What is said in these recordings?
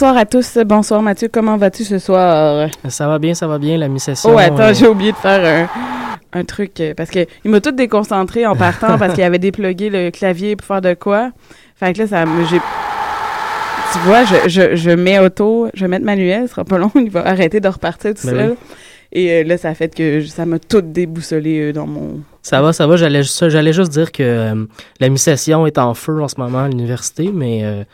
Bonsoir à tous. Bonsoir Mathieu. Comment vas-tu ce soir? Ça va bien, ça va bien, la mi-session. Oh, attends, euh, j'ai oublié de faire un, truc. Euh, parce que il m'a tout déconcentré en partant parce qu'il avait déplugué le clavier pour faire de quoi. Fait que là, ça me. Tu vois, je, je, mets auto, je vais mettre manuel, ce sera pas long, il va arrêter de repartir tout ben seul. Et euh, là, ça a fait que ça m'a tout déboussolé dans mon. Ça va, ça va. J'allais juste dire que la mi-session est en feu en ce moment à l'université, mais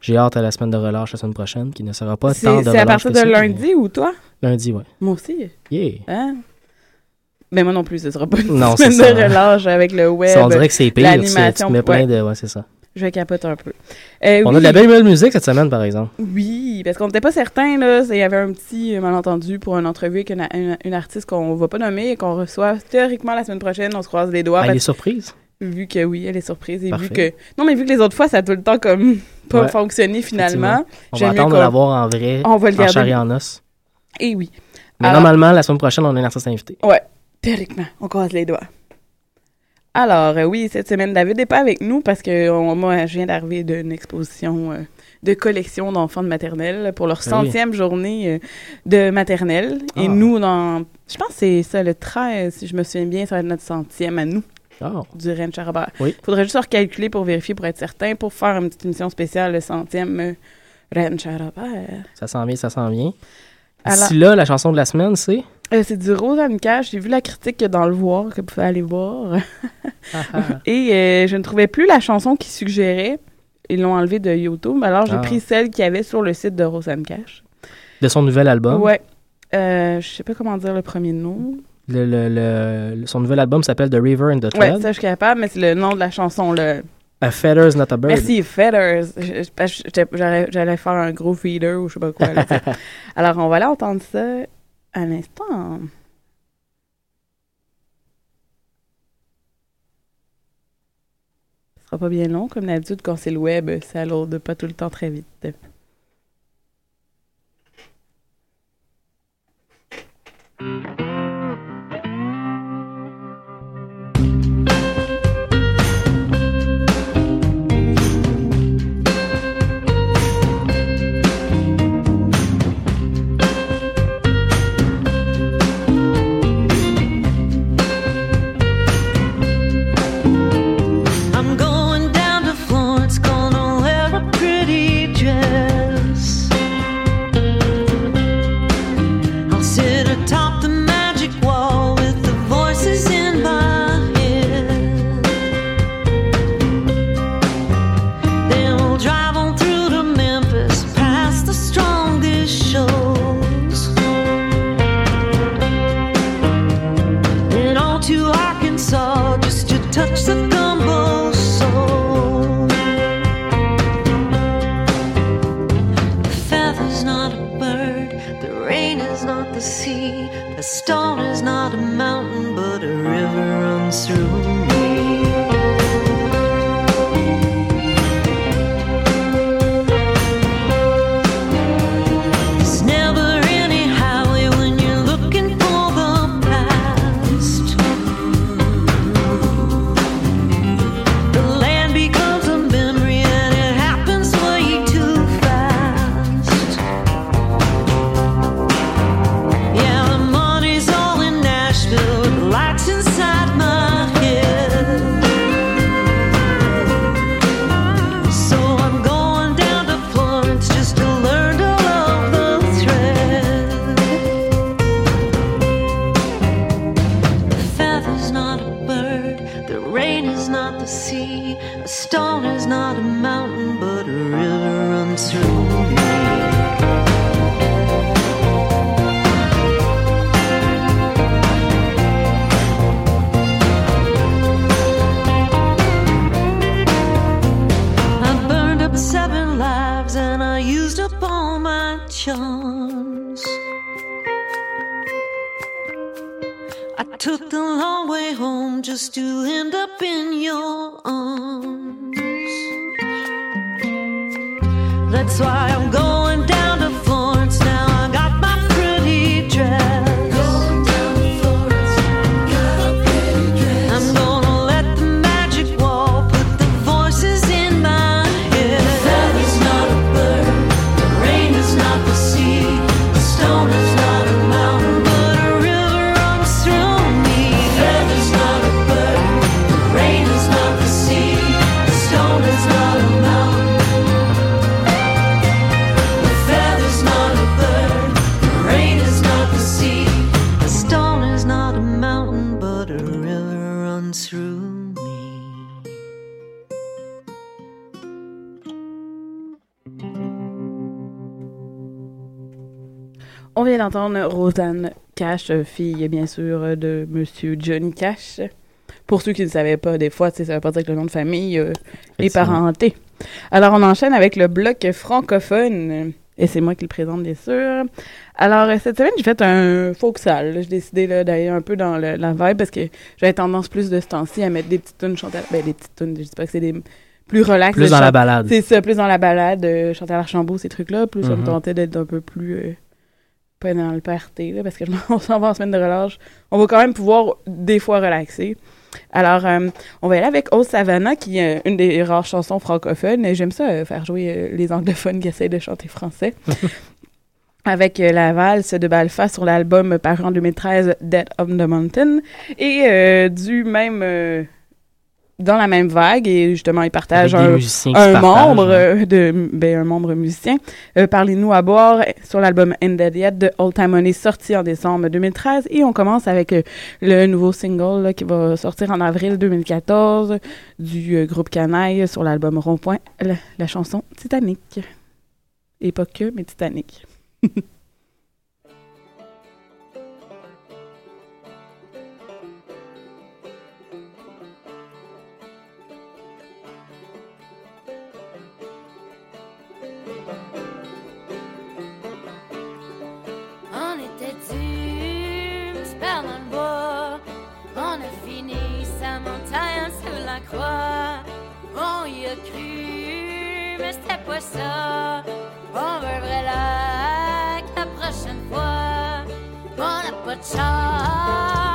j'ai hâte à la semaine de relâche la semaine prochaine, qui ne sera pas tant de C'est à partir de lundi ou toi? Lundi, oui. Moi aussi. Yeah. Hein? Mais moi non plus, ce sera pas une semaine de relâche avec le web. Ça, on dirait que c'est pire. Tu, mets plein de... Ouais, c'est ça. Je capote un peu. Euh, on a de la belle, belle musique cette semaine, par exemple. Oui, parce qu'on n'était pas certain, là. Il y avait un petit malentendu pour une entrevue avec une, artiste qu'on ne va pas nommer et qu'on reçoit théoriquement la semaine prochaine. On se croise les doigts. Ah, elle est surprise. Vu que oui, elle est surprise. Et vu que. Non, mais vu que les autres fois, ça a tout le temps comme pas fonctionné finalement. On va attendre de l'avoir en vrai, on va le en chair et en os. Et oui. Mais normalement, la semaine prochaine, on a un artiste invité. Ouais, théoriquement, on croise les doigts. Alors, euh, oui, cette semaine, David n'est pas avec nous parce que moi, je viens d'arriver d'une exposition euh, de collection d'enfants de maternelle pour leur ben centième journée euh, de maternelle. Et ah. nous, dans, je pense que c'est ça, le 13, si je me souviens bien, ça va être notre centième à nous. Oh. du Rennes Charabert. Il faudrait juste recalculer pour vérifier, pour être certain, pour faire une petite émission spéciale, le centième euh, Rennes Charabert. Ça s'en vient, ça s'en vient. D'ici là, la chanson de la semaine, c'est? Euh, c'est du Rosanne Cash. J'ai vu la critique dans Le Voir, que vous pouvez aller voir. Ah, ah. Et euh, je ne trouvais plus la chanson qui suggérait. Ils l'ont enlevée de YouTube. Alors, j'ai ah. pris celle qu'il y avait sur le site de Rosanne Cash. De son nouvel album? Ouais. Euh, je sais pas comment dire le premier nom. Le, le, son nouvel album s'appelle The River and the Thread. Oui, ça, je suis capable, mais c'est le nom de la chanson. Le... A Feather's Not a Bird. Merci, Feathers. J'allais faire un gros feeder ou je sais pas quoi. Alors, on va aller entendre ça à l'instant. Ce sera pas bien long, comme d'habitude, quand c'est le web, ça lourde pas tout le temps très vite. doing D'entendre Rosanne Cash, fille bien sûr de Monsieur Johnny Cash. Pour ceux qui ne savaient pas, des fois, ça veut pas dire que le nom de famille euh, est parenté. Alors, on enchaîne avec le bloc francophone. Et c'est moi qui le présente, bien sûr. Alors, euh, cette semaine, j'ai fait un folksal. là. J'ai décidé d'aller un peu dans le- la vibe parce que j'avais tendance plus de ce temps-ci à mettre des petites tunes Chantal. Ben, des petites tunes, je dis pas que c'est des plus relax. Plus dans la balade. C'est ça, plus dans la balade, euh, Chantal Archambault, ces trucs-là. Plus me Mhm. tentait d'être un peu plus. euh, pas dans le party, là, parce que on s'en va en semaine de relâche. On va quand même pouvoir, des fois, relaxer. Alors, euh, on va y aller avec Old Savannah, qui est euh, une des rares chansons francophones. Et J'aime ça, euh, faire jouer euh, les anglophones qui essayent de chanter français. avec la valse de Balfa sur l'album paru en 2013, Dead of the Mountain. Et du même... dans la même vague, et justement, ils partagent un, partagent, membre euh, de ben, un membre musicien. Euh, Parlez-nous à boire sur l'album Ended Yet de Old Time Money sorti en décembre 2013 et on commence avec euh, le nouveau single là, qui va sortir en avril 2014 du euh, groupe Canaille sur l'album Rond-Point, la, la chanson Titanic. Et pas que, mais Titanic. montagne sous la croix. On y a cru, mais c'était pas ça. On veut vrai lac la prochaine fois. On n'a pas de char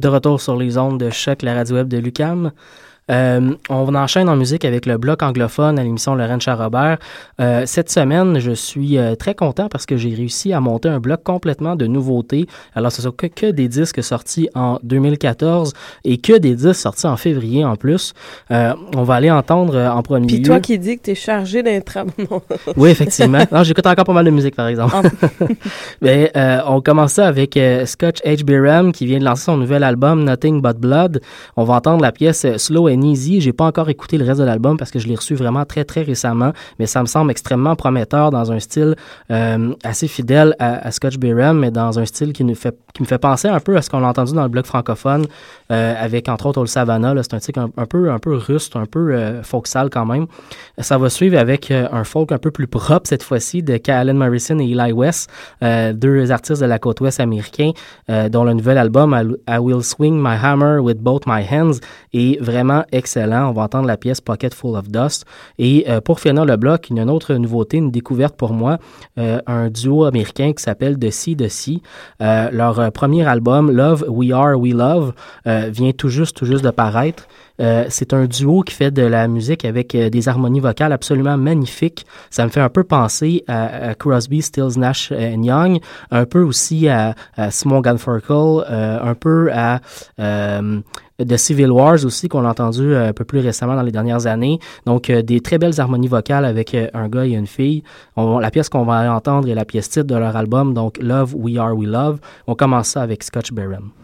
de retour sur les ondes de choc, la radio web de Lucam. Euh, on enchaîne en musique avec le bloc anglophone à l'émission Lorraine Charrobert. Euh, cette semaine, je suis euh, très content parce que j'ai réussi à monter un bloc complètement de nouveautés. Alors, ce sont que, que des disques sortis en 2014 et que des disques sortis en février en plus. Euh, on va aller entendre en premier Puis lieu. toi qui dis que t'es chargé d'être... Non. Oui, effectivement. Non, j'écoute encore pas mal de musique, par exemple. Mais euh, on commence ça avec Scotch H. Qui vient de lancer son nouvel album Nothing But Blood. On va entendre la pièce Slow and Easy. J'ai pas encore écouté le reste de l'album parce que je l'ai reçu vraiment très très récemment, mais ça me semble extrêmement prometteur dans un style euh, assez fidèle à, à Scotch Biram, mais dans un style qui nous fait qui me fait penser un peu à ce qu'on a entendu dans le bloc francophone euh, avec entre autres Old Savannah. C'est un titre un, peu un russe, un peu euh, folksal quand même. Ça va suivre avec euh, un folk un peu plus propre cette fois-ci de Calen Morrison et Eli West, euh, deux artistes de la côte ouest américain, dont le nouvel album I, Will Swing My Hammer with Both My Hands est vraiment excellent. On va entendre la pièce Pocket Full of Dust. Et pour finir le bloc, une autre nouveauté, une découverte pour moi, un duo américain qui s'appelle The Sea The Sea. Leur premier album, Love We Are We Love, euh, vient tout juste, tout juste de paraître. Euh, c'est un duo qui fait de la musique avec euh, des harmonies vocales absolument magnifiques. Ça me fait un peu penser à, Crosby, Stills, Nash Young, un peu aussi à, Simon Garfunkel, un peu à de Civil Wars aussi qu'on a entendu un peu plus récemment dans les dernières années. Donc des très belles harmonies vocales avec un gars et une fille. La pièce qu'on va entendre est la pièce titre de leur album, donc Love We Are We Love. On commence ça avec Scotch Barron.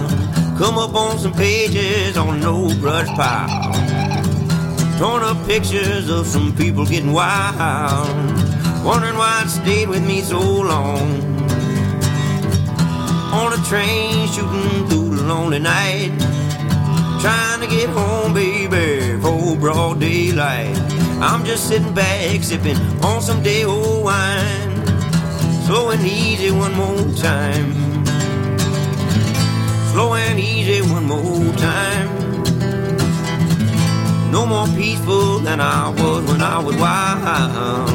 Come up on some pages on an old brush pile. Torn up pictures of some people getting wild. Wondering why it stayed with me so long. On a train shooting through the lonely night. Trying to get home, baby, for broad daylight. I'm just sitting back, sipping on some day old wine slow and easy one more time. Slow and easy one more time. No more peaceful than I was when I was wild.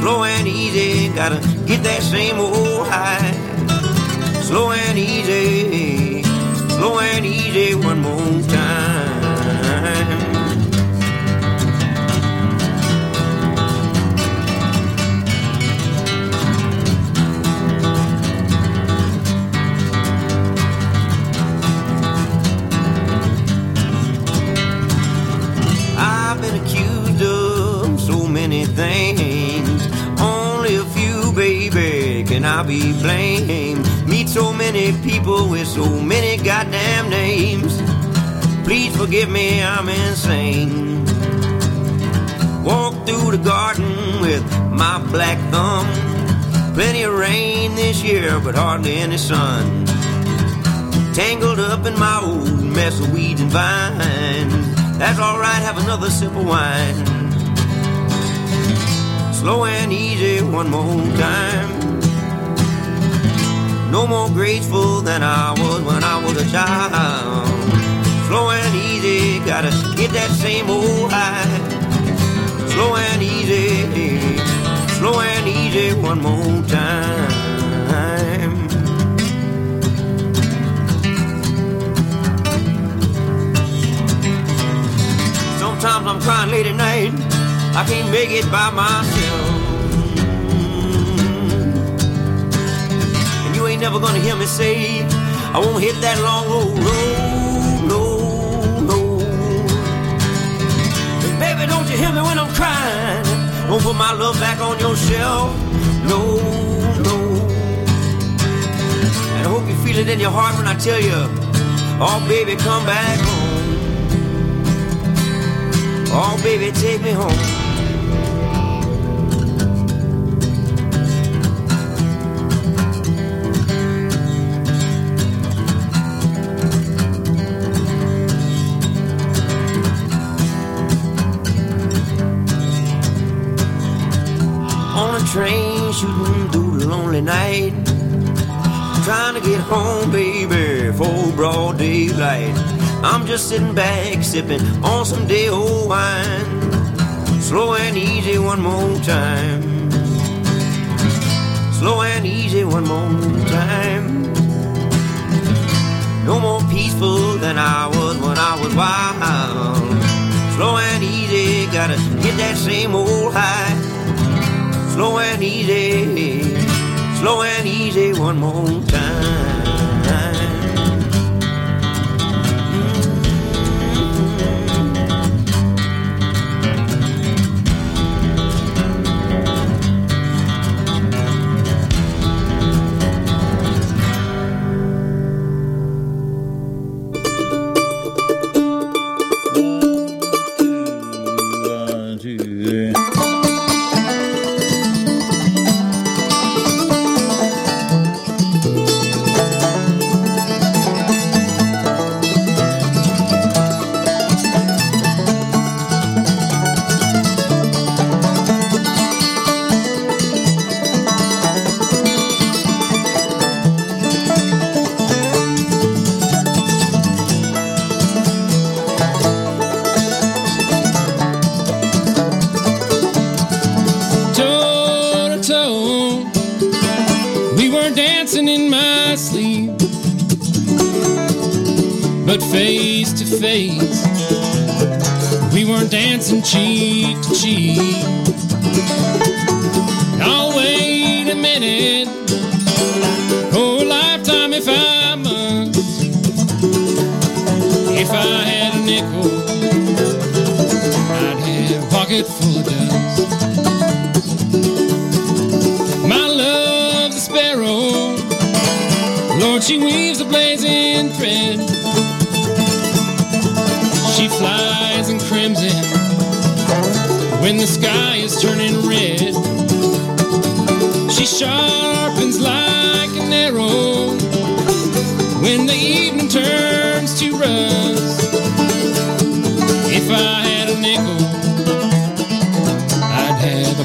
Slow and easy, gotta get that same old high. Slow and easy, slow and easy one more time. Be blamed? Meet so many people with so many goddamn names. Please forgive me, I'm insane. Walk through the garden with my black thumb. Plenty of rain this year, but hardly any sun. Tangled up in my old mess of weeds and vines. That's alright, have another sip of wine. Slow and easy one more time. No more graceful than I was when I was a child. Slow and easy, gotta get that same old high. Slow and easy, slow and easy one more time. Sometimes I'm crying late at night. I can't make it by myself. Never gonna hear me say, I won't hit that long old road, no, no. And baby, don't you hear me when I'm crying? Don't put my love back on your shelf, no, no. And I hope you feel it in your heart when I tell you, oh baby, come back home. Oh, baby, take me home. Train shooting through the lonely night. Trying to get home, baby, for broad daylight. I'm just sitting back, sipping on some day old wine. Slow and easy one more time. Slow and easy one more time. No more peaceful than I was when I was wild. Slow and easy, gotta get that same old high. Slow and easy, slow and easy one more time.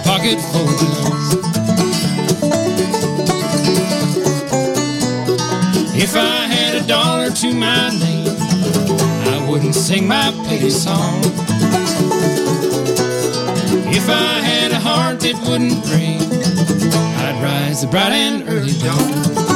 Pocket full of. If I had a dollar to my name, I wouldn't sing my pity song. If I had a heart that wouldn't break, I'd rise the bright and early dawn.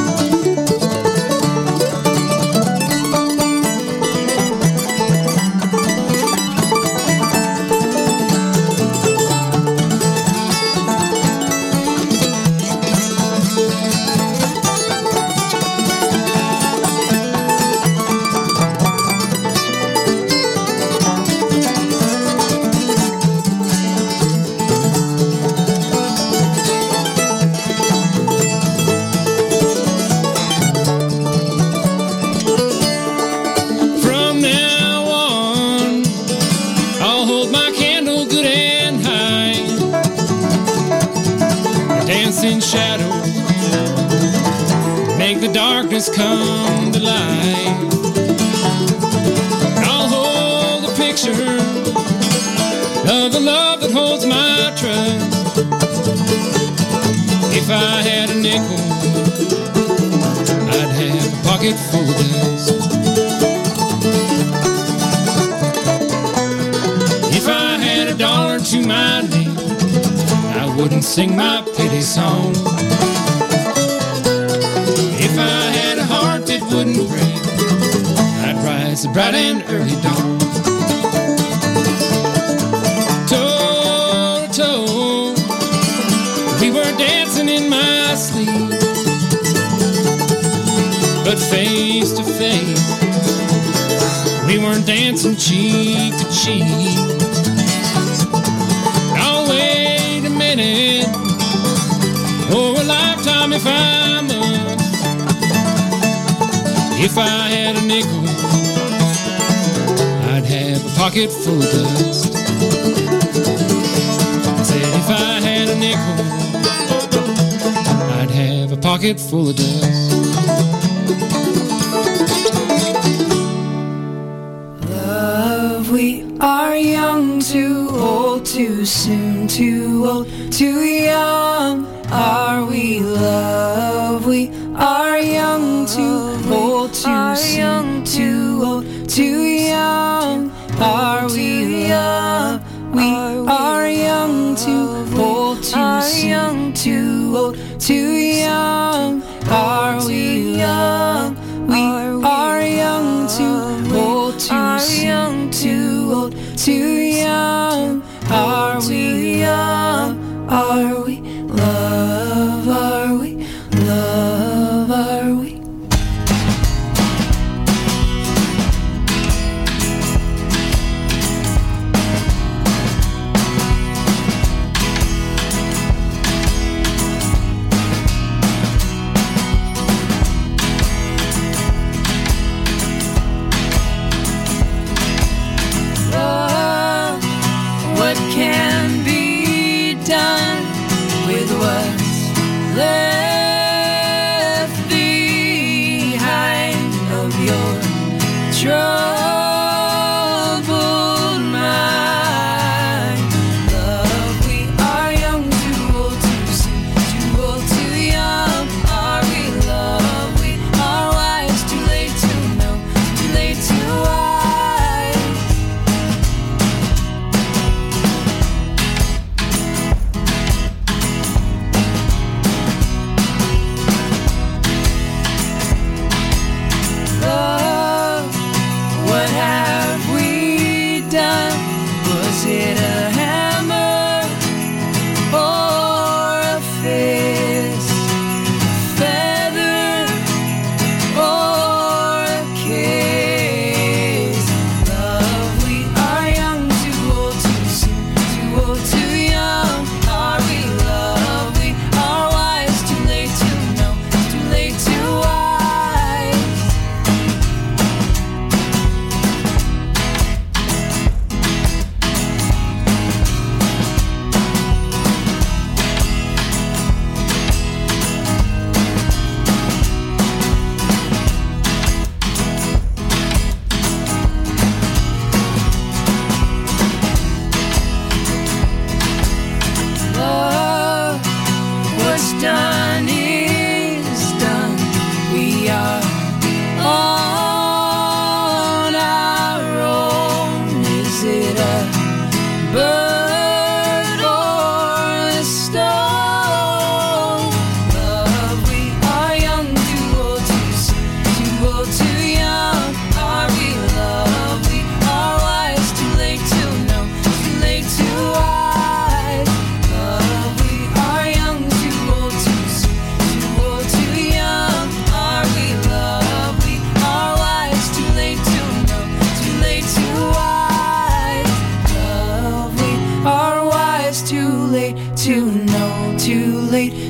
Come to light. I'll hold the picture of the love that holds my trust. If I had a nickel, I'd have a pocket full of dust. If I had a dollar to my name, I wouldn't sing my pity song. Wouldn't break, I'd rise the bright and early dawn. Toe to toe, we were dancing in my sleep, but face to face. We weren't dancing cheek to cheek. Now wait a minute, or a lifetime if I must. If I had a nickel, I'd have a pocket full of dust. I said if I had a nickel, I'd have a pocket full of dust.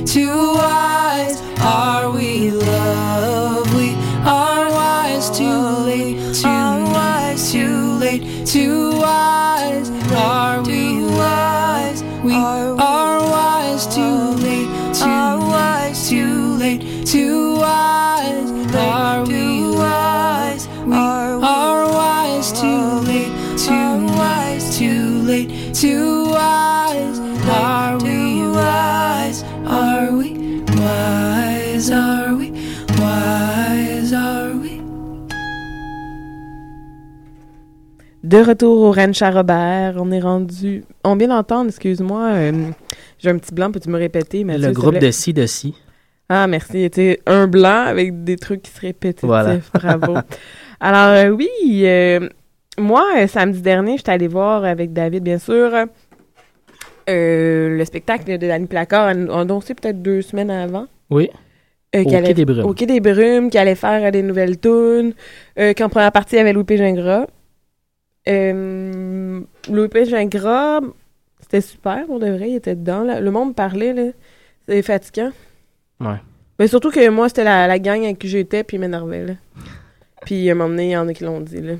to watch. De retour au Ranch à Robert, on est rendu. On vient d'entendre, excuse-moi, euh, j'ai un petit blanc, peux-tu me répéter? Mathieu, Le groupe de ci, de ci. Ah, merci. C'était un blanc avec des trucs qui se répétaient. Voilà. Bravo. Alors, euh, oui, euh, moi, samedi dernier, j'étais allée voir avec David, bien sûr, euh, le spectacle de Danny Placard, on annoncé peut-être deux semaines avant. Oui. Euh, Au Quai des Brumes. Au Quai des Brumes, qui allait faire euh, des nouvelles tunes. Euh, qu'en première partie, il y avait Louis Gingras. Euh, Louis Gingras, c'était super, on devrait, il était dedans. là. Le monde parlait, là. C'est fatigant. Ouais. Mais surtout que moi, c'était la, la gang avec qui j'étais, puis il m'énervait, là. Puis à un moment donné, il y en a qui l'ont dit, là.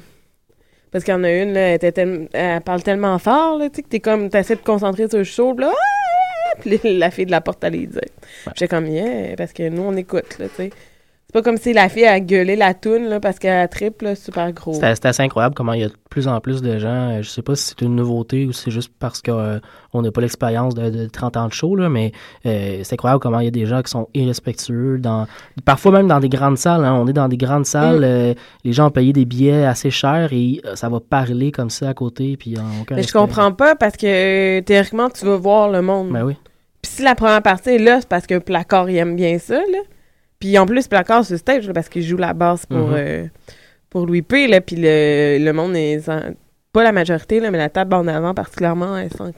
Parce qu'il y en a une, là, elle, était elle parle tellement fort, là, tu sais, que t'es comme, t'essaies de te concentrer sur le show, là, Ah! Puis la fille de la porte allait dire. J'étais comme, yeah, parce que nous, on écoute, là, tu sais. C'est pas comme si la fille a gueulé la toune, là, parce qu'elle triple, là, super gros. C'était assez incroyable comment il y a de plus en plus de gens. euh, Je sais pas si c'est une nouveauté ou si c'est juste parce qu'on n'a pas l'expérience de, de 30 ans de show, là, mais euh, c'est incroyable comment il y a des gens qui sont irrespectueux. Dans, parfois même dans des grandes salles. hein. on est dans des grandes salles, Mm. euh, les gens ont payé des billets assez chers et euh, ça va parler comme ça à côté. Puis, euh, aucun Mais je comprends pas parce que, euh, théoriquement, tu vas voir le monde. Ben oui. Puis si la première partie est là, c'est parce que Placard, il aime bien ça, là. Puis en plus, Placard sur stage, là, parce qu'il joue la basse pour, Mhm. euh, pour Louis P, là. Puis le, le monde est... Pas la majorité, là, mais la table en avant, particulièrement, elle s'en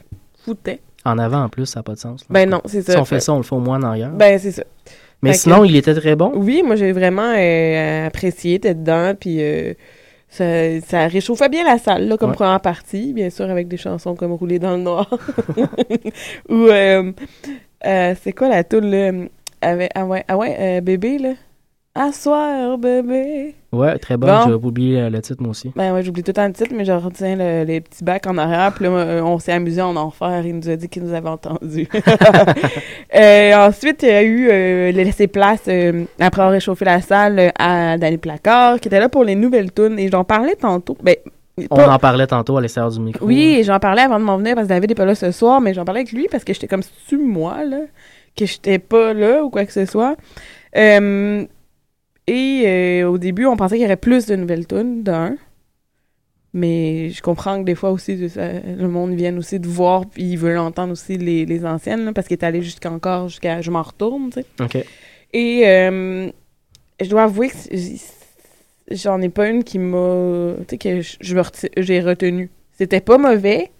foutait. En avant, en plus, ça n'a pas de sens. là. Ben non, c'est ça. Si on fait ça, on le fait au moins en arrière. Ben, c'est ça. mais fait que- sinon, il était très bon. Oui, moi, j'ai vraiment euh, apprécié d'être dedans, puis euh, ça, ça réchauffait bien la salle, là, comme Ouais. première partie, bien sûr, avec des chansons comme Rouler dans le noir. Ou, euh, euh, c'est quoi la toune, là? Avec, ah ouais, ah ouais euh, bébé, là? Assoir, bébé. Ouais, très bon. Bon. J'ai oublié euh, le titre, moi aussi. Ben ouais, j'oublie tout le temps le titre, mais je retiens le- les petits bacs en arrière. Puis là, euh, on s'est amusé en enfer. Il nous a dit qu'il nous avait entendus. Euh, ensuite, il y a eu euh, le laisser place, euh, après avoir réchauffé la salle, à Danny Placard, qui était là pour les nouvelles tunes. Et j'en parlais tantôt. Ben, On pas- en parlait tantôt à l'extérieur du micro. oui, et j'en parlais avant de m'en venir parce que David n'est pas là ce soir, mais j'en parlais avec lui parce que j'étais comme tu moi, là, que j'étais pas là ou quoi que ce soit. Euh, et euh, au début, on pensait qu'il y aurait plus de nouvelles tunes, d'un. Mais je comprends que des fois aussi, de ça- le monde vient aussi de voir, puis il veut entendre aussi les, les anciennes, là, parce qu'il est allé jusqu'encore jusqu'à Je m'en retourne, tu sais. OK. Et euh, je dois avouer que j'en ai pas une qui m'a. Tu sais, que j'ai retenu. C'était pas mauvais.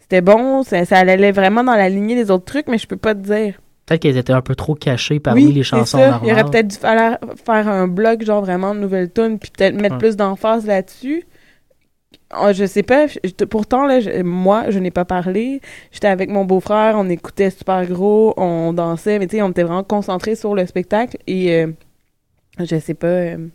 C'était bon. Ça, ça allait vraiment dans la lignée des autres trucs, mais je peux pas te dire. Peut-être qu'elles étaient un peu trop cachées parmi oui, les chansons ça. normales. Il aurait peut-être dû falloir faire un blog, genre vraiment de nouvelles tunes, puis peut-être mettre plus d'emphase là-dessus. Oh, je sais pas. je- pourtant, là, je- moi, je n'ai pas parlé. J'étais avec mon beau-frère, on écoutait super gros, on dansait, mais tu sais, on était vraiment concentrés sur le spectacle. Et euh, je sais pas. euh,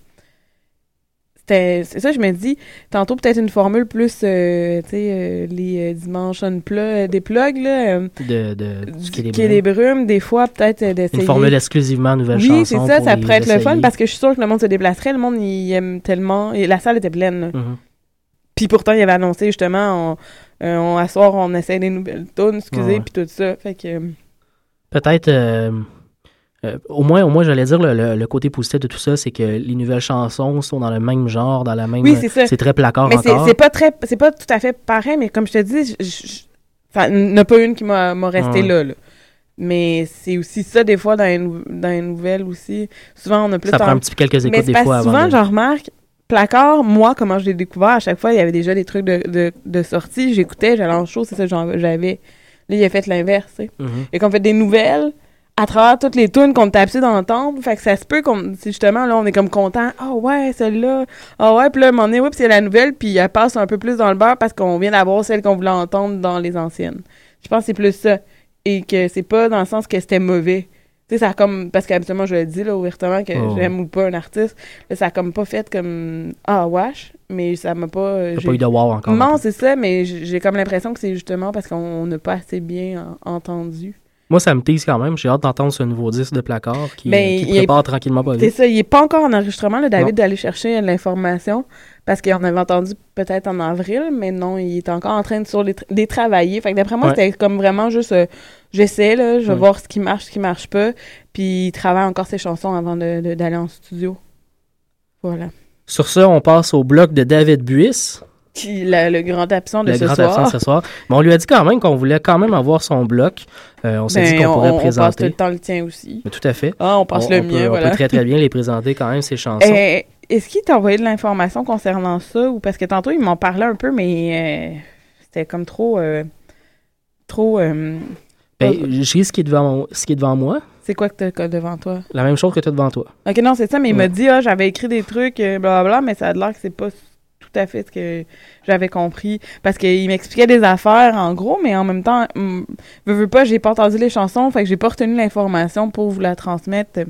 c'est ça, je me dis, tantôt peut-être une formule plus, euh, tu sais, euh, les dimanches on plat, des plugs, là, euh, de, de, du Quai des Quai des Brumes. Brumes, des fois, peut-être d'essayer. Une formule exclusivement nouvelle chanson. Oui, c'est ça, pour ça pourrait être le fun parce que je suis sûre que le monde se déplacerait. Le monde, il aime tellement. Et la salle était pleine. là. Mhm. Puis pourtant, il avait annoncé justement, on, euh, on, à soir, on essaie des nouvelles tunes, excusez, puis tout ça. Fait que. euh, Peut-être, euh, au moins, au moins, j'allais dire, le, le- le côté positif de tout ça, c'est que les nouvelles chansons sont dans le même genre, dans la même... Oui, c'est ça. C'est très placard Mais c'est encore. c'est pas très. C'est pas tout à fait pareil, mais comme je te dis, je- n'y en a pas une qui m'a resté Ouais. là, là. Mais c'est aussi ça, des fois, dans les, dans les nouvelles aussi. Souvent, on a plus Ça prend en- un petit peu quelques écoutes des parce fois que avant souvent, de... je remarque, Placard, moi, comment je l'ai découvert, à chaque fois, il y avait déjà des trucs de, de, de sortie. J'écoutais, j'allais en show, c'est ça que j'en- j'avais. Là, il a fait l'inverse, sais. Mhm. Et qu'on fait des nouvelles à travers toutes les tunes qu'on t'a habitué d'entendre. Fait que ça se peut qu'on. c'est Justement, là, on est comme content. Ah ouais, celle-là. Ah ouais, puis là, à un moment donné, ouais, puis c'est la nouvelle, puis elle passe un peu plus dans le beurre parce qu'on vient d'avoir celle qu'on voulait entendre dans les anciennes. Je pense que c'est plus ça. Et que c'est pas dans le sens que c'était mauvais. Tu sais, ça a comme. Parce qu'habituellement, je le dis, là, ouvertement, que Oh. j'aime ou pas un artiste. Là, ça a comme pas fait comme. Ah, wesh. Mais ça m'a pas. euh, j'ai- pas eu de wow encore. non, c'est ça, mais j'ai comme l'impression que c'est justement parce qu'on n'a pas assez bien en- entendu. Moi, ça me tease quand même. J'ai hâte d'entendre ce nouveau disque de placard qui, Ben, qui il est- prépare tranquillement pas C'est ça, il est pas encore en enregistrement, là, David, d'aller chercher l'information, parce qu'on avait entendu peut-être en avril, mais non, il est encore en train de sur les, tra- les travailler. Fait que d'après moi, Ouais. c'était comme vraiment juste, euh, j'essaie, là, je vais Ouais. voir ce qui marche, ce qui marche pas, puis il travaille encore ses chansons avant de- de- d'aller en studio. Voilà. Sur ça, on passe au bloc de David Buiss, Qui, la- le grand absent de le ce grand soir. absent ce soir. Mais on lui a dit quand même qu'on voulait quand même avoir son bloc. Euh, on s'est dit Ben, qu'on on, pourrait on passe tout présenter. le temps le tien aussi. Mais tout à fait. Ah, on passe on, le on mien, peut, voilà. On peut très très bien les présenter quand même, ces chansons. Euh, Est-ce qu'il t'a envoyé de l'information concernant ça? Ou parce que tantôt il m'en parlait un peu mais euh, c'était comme trop trop Ben, j'ai ce qui est devant, ce qui est devant moi, c'est quoi que t'as que devant toi? La même chose que tu as devant toi. Ok non c'est ça mais il m'a dit ah j'avais écrit des trucs blablabla mais ça a l'air que c'est pas tout à fait ce que j'avais compris parce qu'il m'expliquait des affaires en gros mais en même temps hum, veux, veux pas j'ai pas entendu les chansons fait que j'ai pas retenu l'information pour vous la transmettre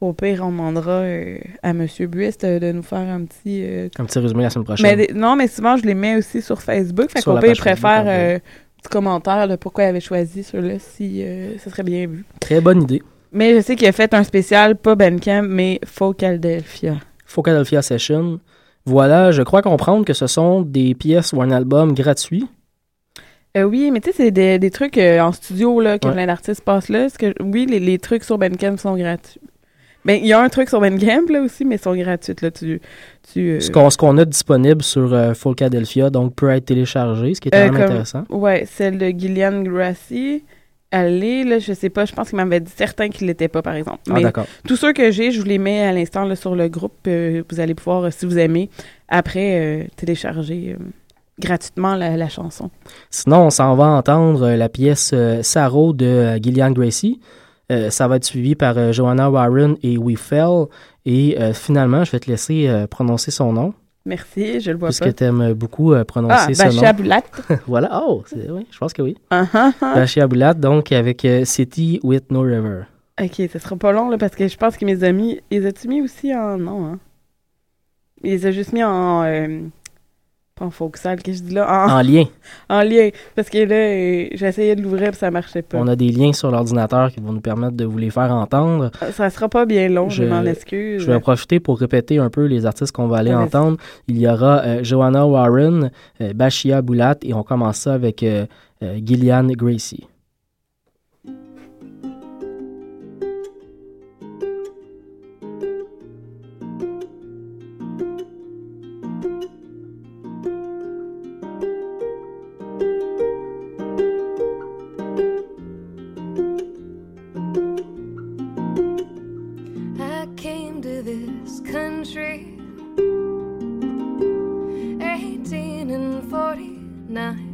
au pire on demandera euh, à monsieur Buist euh, de nous faire un petit euh, Un petit résumé la semaine prochaine. non, mais souvent, je les mets aussi sur Facebook. Fait qu'au pire, page je préfère Facebook, euh, un petit commentaire de pourquoi il avait choisi ceux-là, si ça serait bien vu. Très bonne idée. Mais je sais qu'il a fait un spécial, pas Bandcamp, mais Philadelphia. Philadelphia Session. Voilà, je crois comprendre que ce sont des pièces ou un album gratuit. Euh, oui, mais tu sais, c'est des, des trucs euh, en studio là, que Ouais. plein d'artistes passent là. Que, oui, les, les trucs sur Bandcamp sont gratuits. Ben, il y a un truc sur Bandcamp là aussi, mais ils sont gratuits. Là, tu, tu, euh, Ce qu'on a disponible sur Philadelphia, donc peut être téléchargé, ce qui est quand même comme- intéressant. Ouais, celle de Gillian Grassi. Est, là, je sais pas, je pense qu'il m'avait dit certains qu'il l'était pas, par exemple. Ah, Mais tous ceux que j'ai, je vous les mets à l'instant là, sur le groupe. euh, vous allez pouvoir, euh, si vous aimez, après euh, télécharger gratuitement la, la chanson. Sinon, on s'en va entendre la pièce Sarrow de Gillian Gracie. Ça va être suivi par Joanna Warren et We Fell. Et finalement, je vais te laisser prononcer son nom, Merci, je le vois puisque pas. tu aimes beaucoup euh, Ah, prononcer ce nom. Voilà, oh, oui, je pense que oui. Ah, ah, ah. Bachia Boulat, donc avec euh, City with No River. Ok, ce sera pas long, là, parce que je pense que mes amis. Les as-tu mis aussi en. Non, hein? Il les a juste mis en. euh, en foxal, que je dis là. En, En lien, en lien. Parce que là, euh, j'essayais de l'ouvrir, puis ça marchait pas. on a des liens sur l'ordinateur qui vont nous permettre de vous les faire entendre. Ça sera pas bien long, je, Je- m'en excuse. Je vais en profiter pour répéter un peu les artistes qu'on va aller entendre. Il y aura euh, Joanna Warren, euh, Bashia Boulat et on commence ça avec euh, Gillian Gracie. night.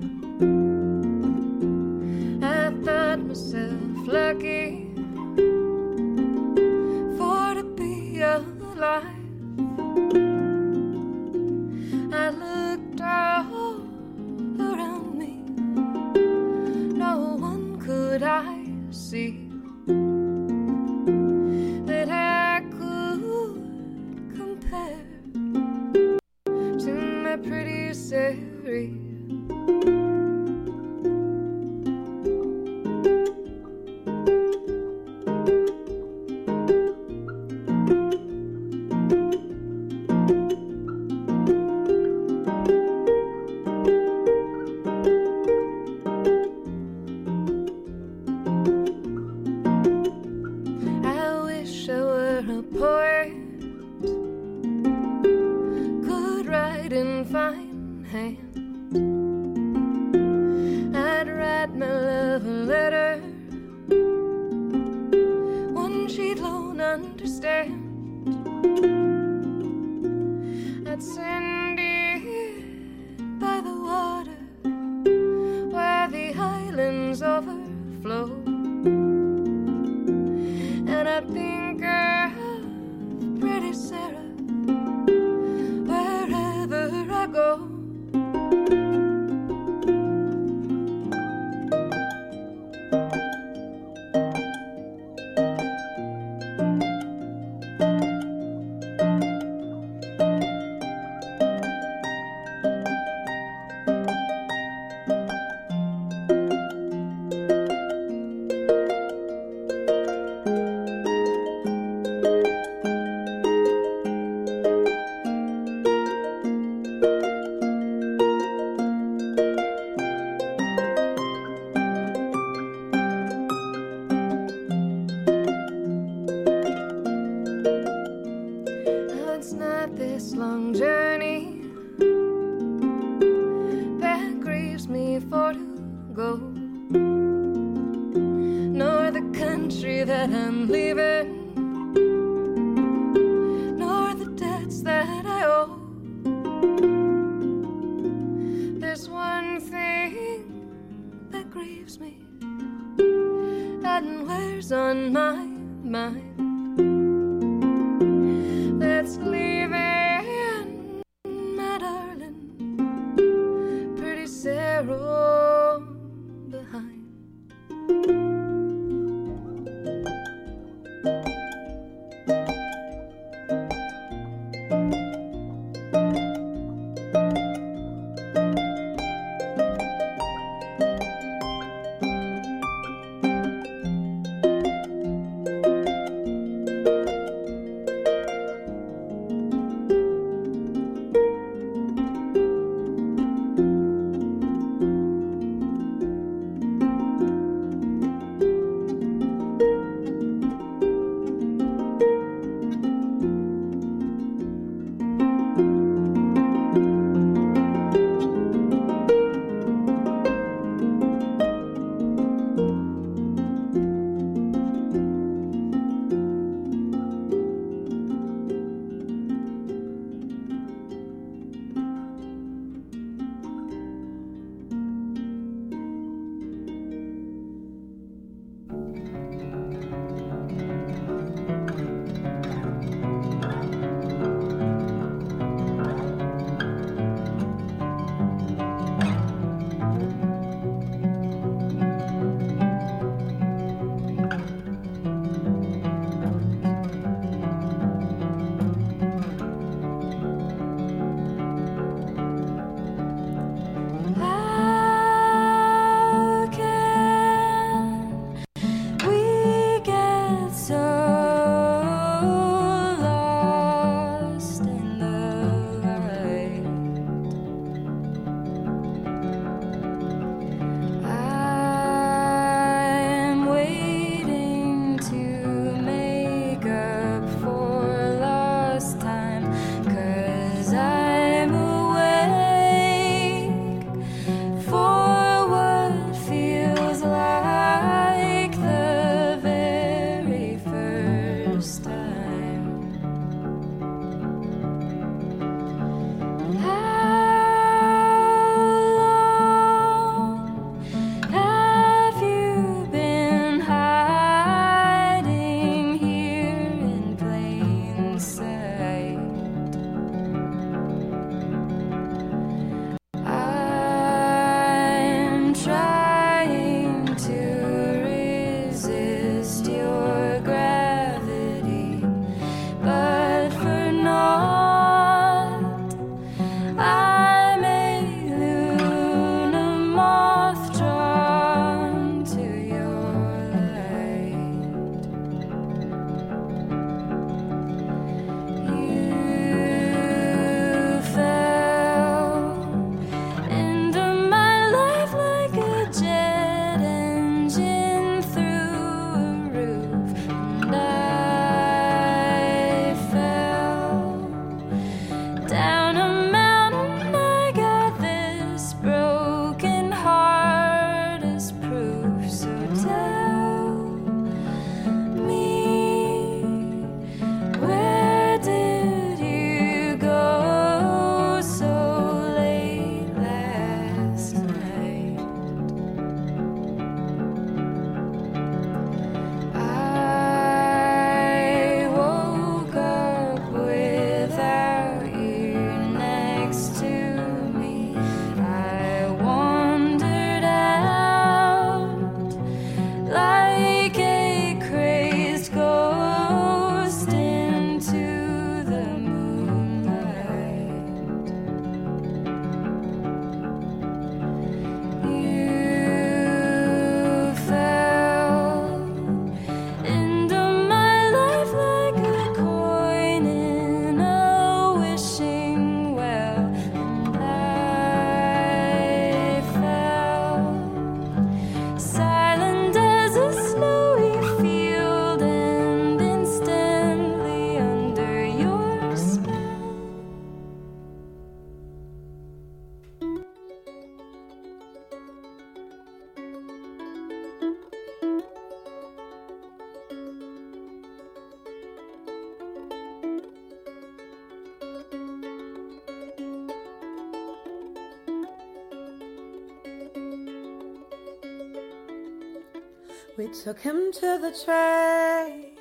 Took him to the train.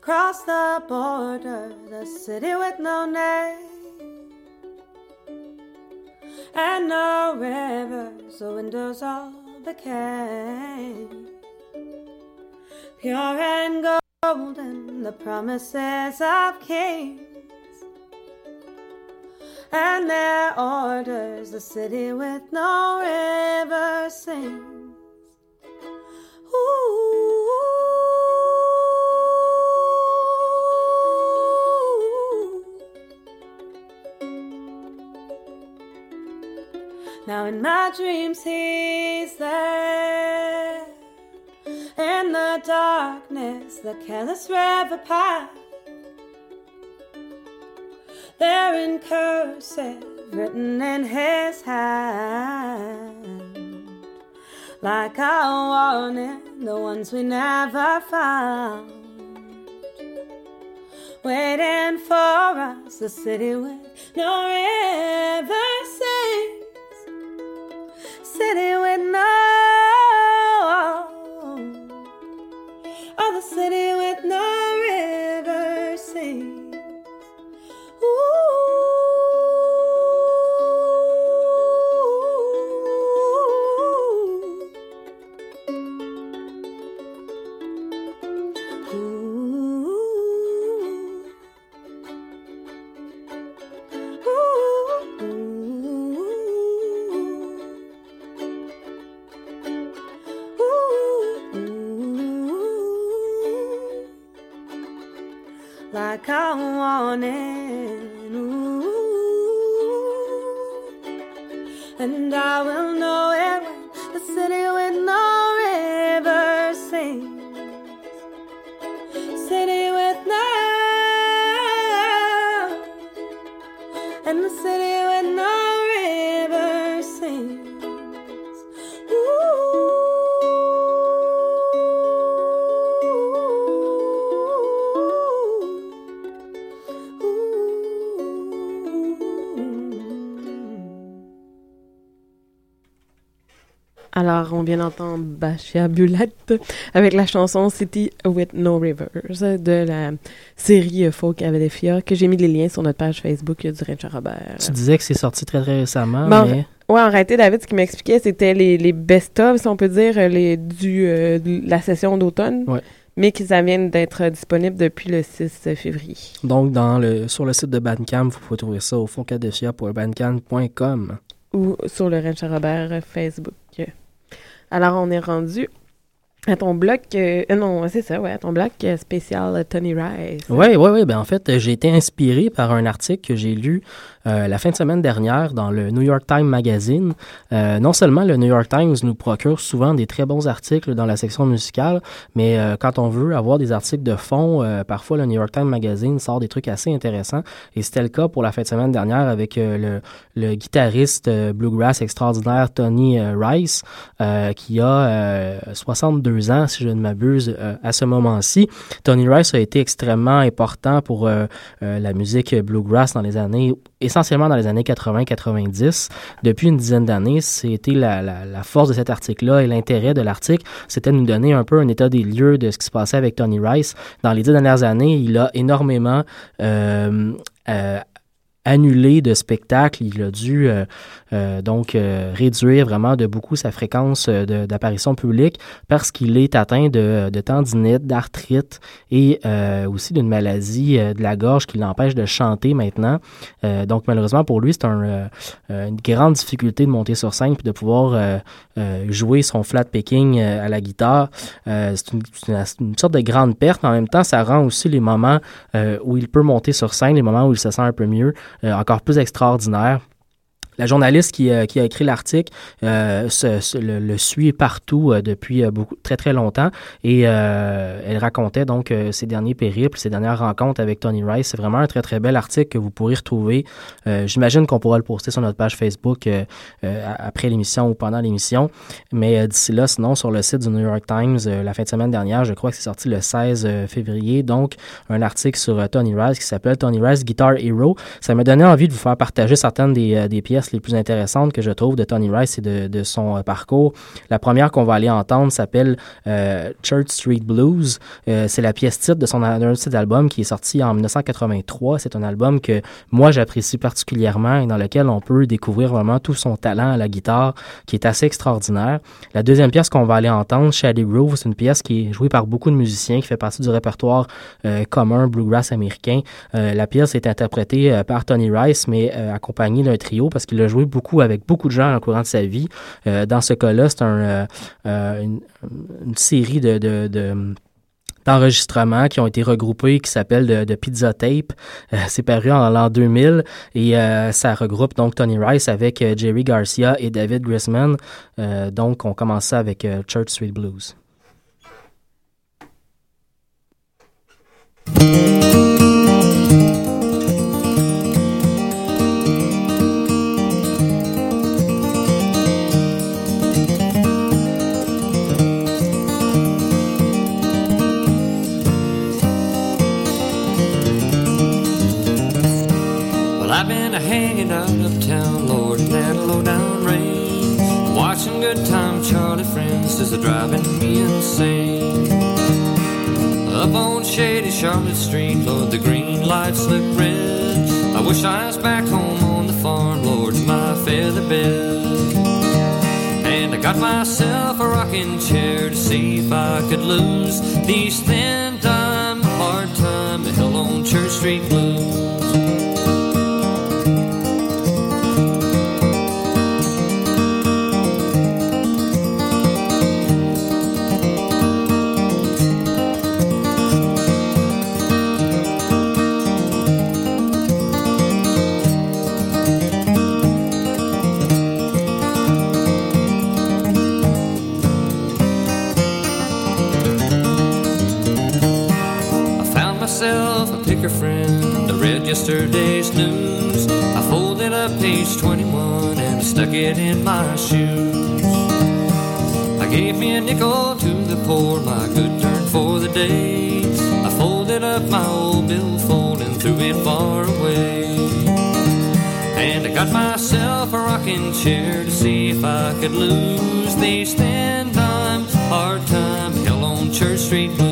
Crossed the border, the city with no name. And no rivers, the windows all became pure and golden, the promises of kings. And their orders, the city with no river sings. Now in my dreams he's there In the darkness the careless river path. There in cursive written in his hand Like a warning the ones we never found. Waiting for us the city with no river sings. City with no Oh, the city with no On vient d'entendre Bashia Bulette avec la chanson City with No Rivers de la série Folk Avedefia que j'ai mis les liens sur notre page Facebook du Richard Robert. Tu disais que c'est sorti très très récemment, Bon, mais Ouais, en réalité, David, ce qu'il m'expliquait, c'était les, les best-of, si on peut dire, les, du, euh, de la session d'automne, Ouais. mais qui ça vient d'être disponible depuis le 6 février. donc dans le, sur le site de Bandcamp, vous pouvez trouver ça au foncadefia.bandcamp.com. ou sur le Richard Robert euh, Facebook. Alors, on est rendu à ton bloc, euh, euh, non, c'est ça, ouais, à ton bloc euh, spécial Tony Rice. Oui, oui, oui. Ben, en fait, j'ai été inspiré par un article que j'ai lu euh, la fin de semaine dernière dans le New York Times Magazine. Euh, non seulement le New York Times nous procure souvent des très bons articles dans la section musicale, mais euh, quand on veut avoir des articles de fond, euh, parfois le New York Times Magazine sort des trucs assez intéressants. Et c'était le cas pour la fin de semaine dernière avec euh, le, le guitariste bluegrass extraordinaire Tony Rice, qui a euh, 62 ans, si je ne m'abuse, à ce moment-ci. Tony Rice a été extrêmement important pour la musique bluegrass dans les années, essentiellement dans les années 80-90. Depuis une dizaine d'années, c'était la, force de cet article-là et l'intérêt de l'article, c'était de nous donner un peu un état des lieux de ce qui se passait avec Tony Rice. Dans les dix dernières années, il a énormément euh, euh, annulé de spectacles. Il a dû euh, euh, donc euh, réduire vraiment de beaucoup sa fréquence euh, d'apparition publique parce qu'il est atteint de, de tendinite, d'arthrite et euh, aussi d'une maladie euh, de la gorge qui l'empêche de chanter maintenant. Donc malheureusement pour lui, c'est un, une grande difficulté de monter sur scène puis de pouvoir jouer son flat picking à la guitare. C'est une, une- sorte de grande perte, en même temps, ça rend aussi les moments où il peut monter sur scène, les moments où il se sent un peu mieux, encore plus extraordinaires. La journaliste qui, euh, qui a écrit l'article euh, le, suit partout euh, depuis beaucoup, très très longtemps et elle racontait donc ses derniers périples, ses dernières rencontres avec Tony Rice. C'est vraiment un très très bel article que vous pourrez retrouver. J'imagine qu'on pourra le poster sur notre page Facebook après l'émission ou pendant l'émission. Mais d'ici là, sinon, sur le site du New York Times, la fin de semaine dernière, je crois que c'est sorti le 16 euh, février, donc un article sur Tony Rice qui s'appelle Tony Rice Guitar Hero. Ça m'a donné envie de vous faire partager certaines des, pièces les plus intéressantes que je trouve de Tony Rice et de, son euh, parcours. La première qu'on va aller entendre s'appelle euh, Church Street Blues. Euh, c'est la pièce titre de son de ses albums qui est sorti en 1983. C'est un album que moi j'apprécie particulièrement et dans lequel on peut découvrir vraiment tout son talent à la guitare qui est assez extraordinaire. La deuxième pièce qu'on va aller entendre, Shady Groove, c'est une pièce qui est jouée par beaucoup de musiciens, qui fait partie du répertoire commun bluegrass américain. La pièce est interprétée par Tony Rice, mais accompagnée d'un trio parce qu'il a joué beaucoup avec beaucoup de gens au courant de sa vie. Euh, dans ce cas-là, c'est euh, euh, une, série de, de, de d'enregistrements qui ont été regroupés qui s'appellent de, Pizza Tape. C'est paru en l'an 2000 et ça regroupe donc Tony Rice avec Jerry Garcia et David Grisman. Donc on commence ça avec Church Street Blues. Been hanging out uptown, Lord, in that low down rain. Watching good time Charlie friends is driving me insane. Up on shady Charlotte Street, Lord, the green lights look red. I wish I was back home on the farm, Lord, in my feather bed. And I got myself a rocking chair to see if I could lose these thin yesterday's news. I folded up page 21 and stuck it in my shoes. I gave me a nickel to the poor, my good turn for the day. I folded up my old billfold and threw it far away. And I got myself a rocking chair to see if I could lose these thin time, hard time, hell on Church Street blues.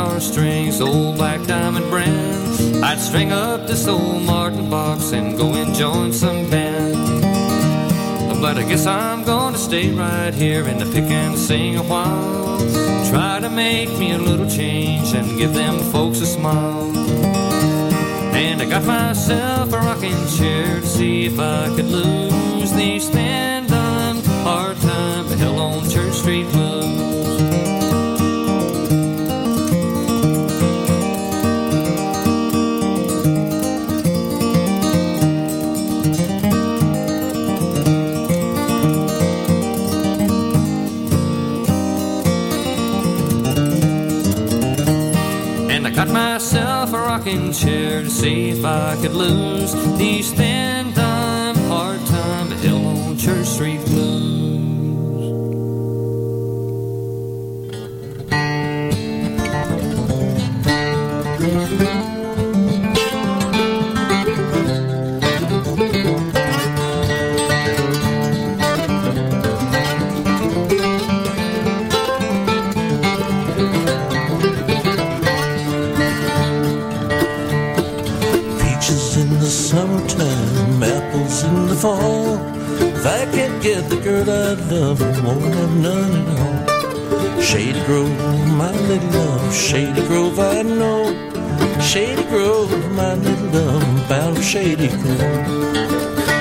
Guitar strings, old black diamond brand. I'd string up this old Martin box and go and join some band. But I guess I'm gonna stay right here in the pick and sing a while. Try to make me a little change and give them folks a smile. And I got myself a rocking chair to see if I could lose these dime, hard time, hell on Church Street blues. Rocking chair to see if I could lose these thin can't get I love, I won't have none at all. Shady Grove, my little love, Shady Grove, I know. Shady Grove, my little love, bound for Shady Grove.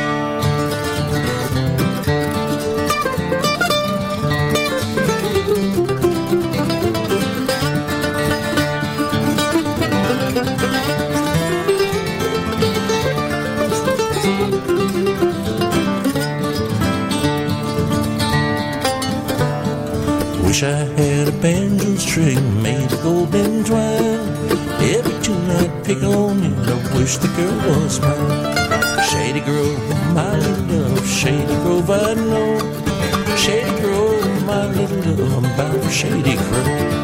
Wish I had a banjo string made of golden twine. Every tune I'd pick on you. I wish the girl was mine. Shady Grove, my little love. Shady Grove, I know. Shady Grove, my little love. I'm bound for Shady Grove.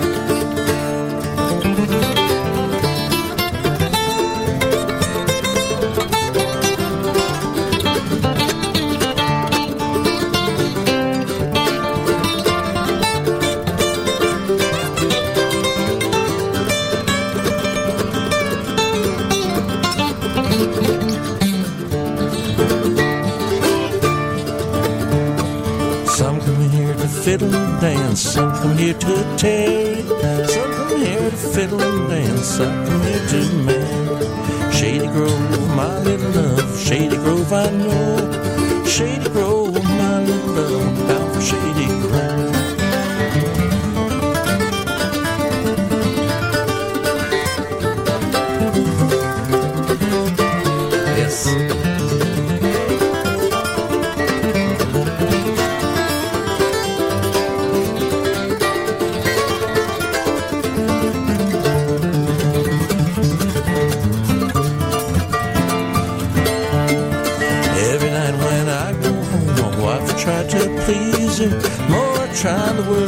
Dance, some come here to tarry. Some come here to fiddle and dance, some come here to marry. Shady Grove, my little love, Shady Grove, I know. Shady Grove, my little love, bound for Shady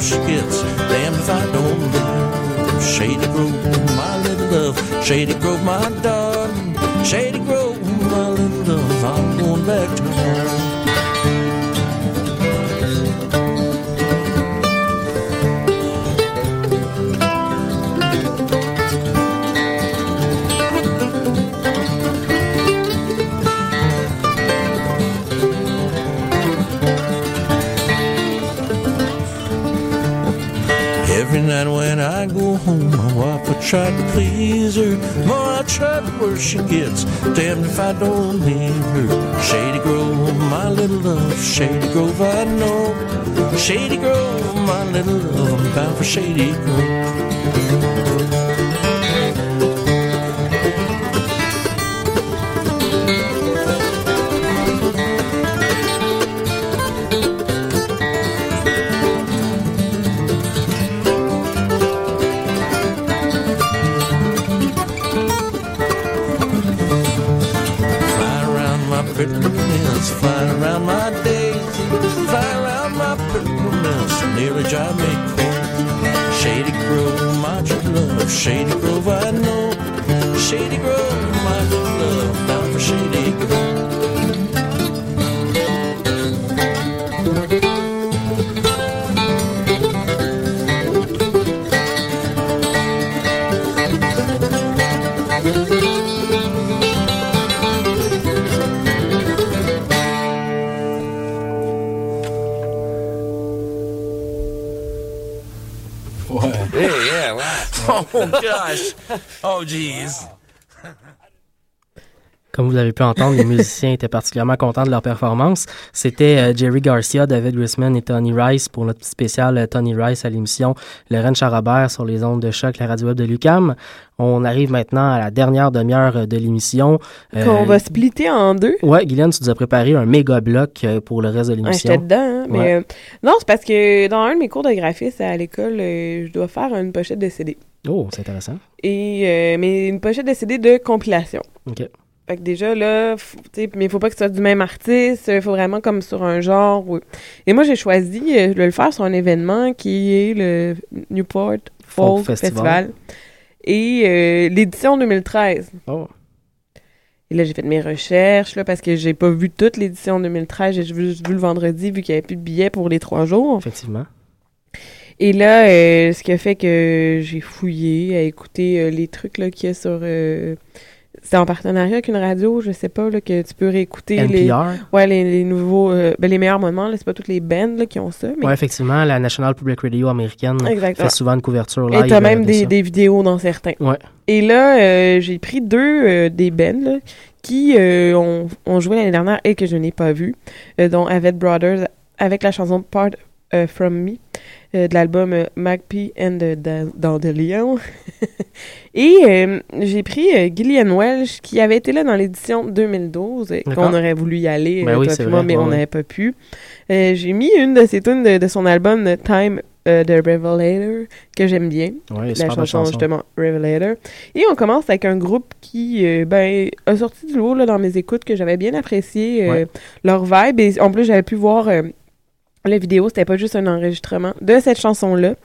she gets. Damn if I don't leave. Shady Grove, my little love. Shady Grove, my darling. Shady Grove, she gets. Damned if I don't leave her. Shady Grove, my little love. Shady Grove, I know. Shady Grove, my little love. I'm bound for Shady Grove. Oh, jeez. Vous l'avez pu entendre, les musiciens étaient particulièrement contents de leur performance. C'était euh, Jerry Garcia, David Grisman et Tony Rice pour notre spécial euh, Tony Rice à l'émission Lorraine Charabert sur les ondes de choc, la radio web de Lucam. On arrive maintenant à la dernière demi-heure euh, de l'émission. Qu'on va splitter en deux. Ouais, Guylaine, tu nous as préparé un méga bloc pour le reste de Ouais, l'émission. J'étais dedans, hein, mais Ouais. non, c'est parce que dans un de mes cours de graphisme à l'école, je dois faire une pochette de CD. Oh, c'est intéressant. Et euh, mais une pochette de CD de compilation. OK. Fait que déjà là, tu sais, mais il faut pas que ce soit du même artiste, il faut vraiment comme sur un genre. ou- Et moi j'ai choisi euh, de le faire sur un événement qui est le Newport Folk, Folk Festival. Festival. Et euh, l'édition 2013. Oh. Et là, j'ai fait mes recherches, là, parce que j'ai pas vu toute l'édition 2013. J'ai juste vu le vendredi, vu qu'il n'y avait plus de billets pour les trois jours. Effectivement. Et là, euh, ce qui a fait que j'ai fouillé à écouter euh, les trucs là, qu'il y a sur... c'est en partenariat avec une radio, je sais pas, là, que tu peux réécouter les... Ouais, les, les nouveaux... euh, ben, les meilleurs moments, c'est pas toutes les bands là, qui ont ça, mais... Ouais, effectivement, la National Public Radio américaine Exactement. fait souvent une couverture live. Et t'as même de des, des vidéos dans certains. Ouais. Et là, euh, j'ai pris deux euh, des bands là, qui euh, ont, ont joué l'année dernière et que je n'ai pas vu, euh, dont Avett Brothers avec la chanson Part euh, From Me euh, de l'album euh, Magpie and Dandelion. et euh, j'ai pris euh, Gillian Welsh qui avait été là dans l'édition 2012 et D'accord. qu'on aurait voulu y aller, Ben oui, moi, mais ouais, on n'avait pas pu. Euh, j'ai mis une de ses tunes de, de son album Time de Revelator que j'aime bien. Ouais, la chanson, justement Revelator. Et on commence avec un groupe qui euh, ben, a sorti du lot là, dans mes écoutes que j'avais bien apprécié euh, Ouais. leur vibe. Et en plus, j'avais pu voir euh, la vidéo, c'était pas juste un enregistrement de cette chanson-là.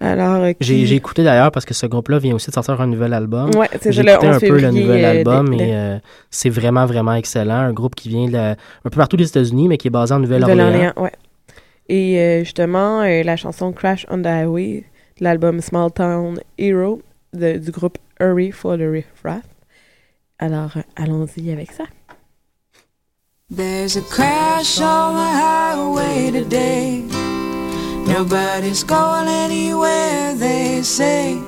Alors, euh, qui- J'ai j'ai écouté d'ailleurs parce que ce groupe-là vient aussi de sortir un nouvel album. Ouais, c'est J'ai écouté 11 un peu le nouvel euh, album de- de- et euh, c'est vraiment, vraiment excellent. Un groupe qui vient de un peu partout des États-Unis, mais qui est basé en Nouvelle-Orléans. Nouvelle-Orléans, ouais. Et euh, justement, euh, la chanson Crash on the Highway de l'album Small Town Hero de- du groupe Hurry for the Riff Raff. Alors, euh, allons-y avec ça. There's a crash on the highway today. Nobody's going anywhere, they say.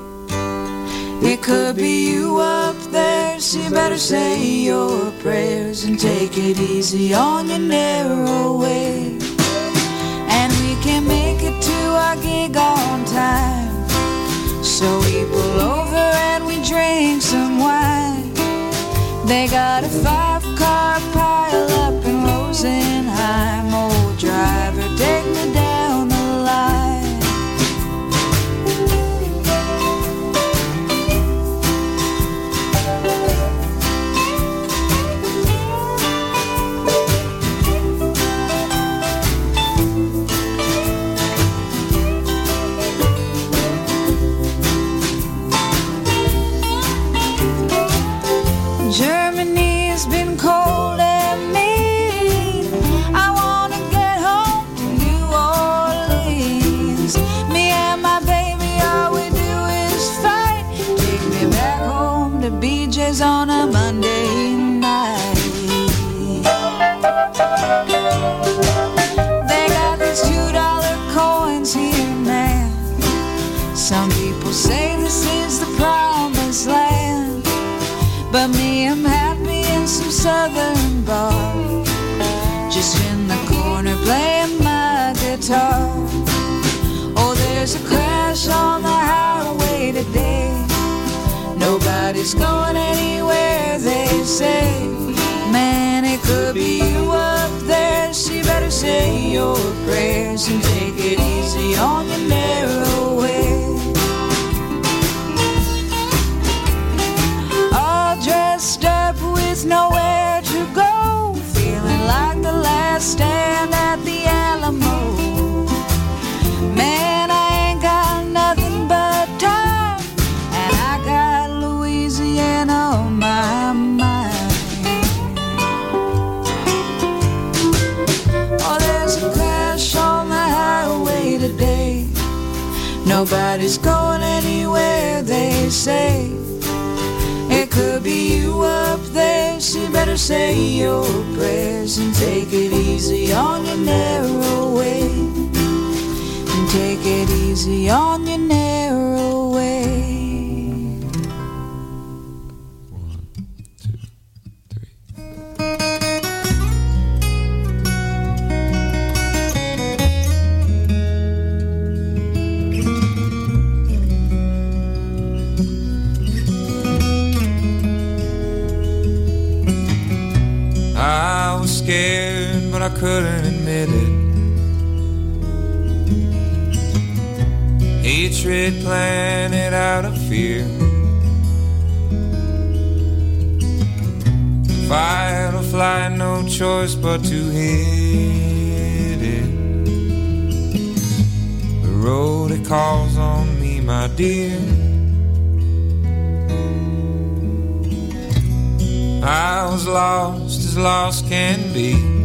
It could be you up there, so you better say your prayers and take it easy on your narrow way. And we can make it to our gig on time. So we pull over and we drink some wine. They got a five car pile southern bar. Just in the corner playing my guitar. Oh, there's a crash on the highway today. Nobody's going anywhere, they say. Man, it could be you up there, you better say your prayers and take it easy on your narrow way. Last stand at the Alamo. Man, I ain't got nothing but time, and I got Louisiana on my mind. Oh, there's a crash on the highway today. Nobody's going anywhere, they say. It could be you better say your prayers and take it easy on your narrow way. And take it easy on your narrow way. But I couldn't admit it. Hatred planted out of fear. Fight or flight, no choice but to hit it. The road it calls on me, my dear. I was lost as lost can be.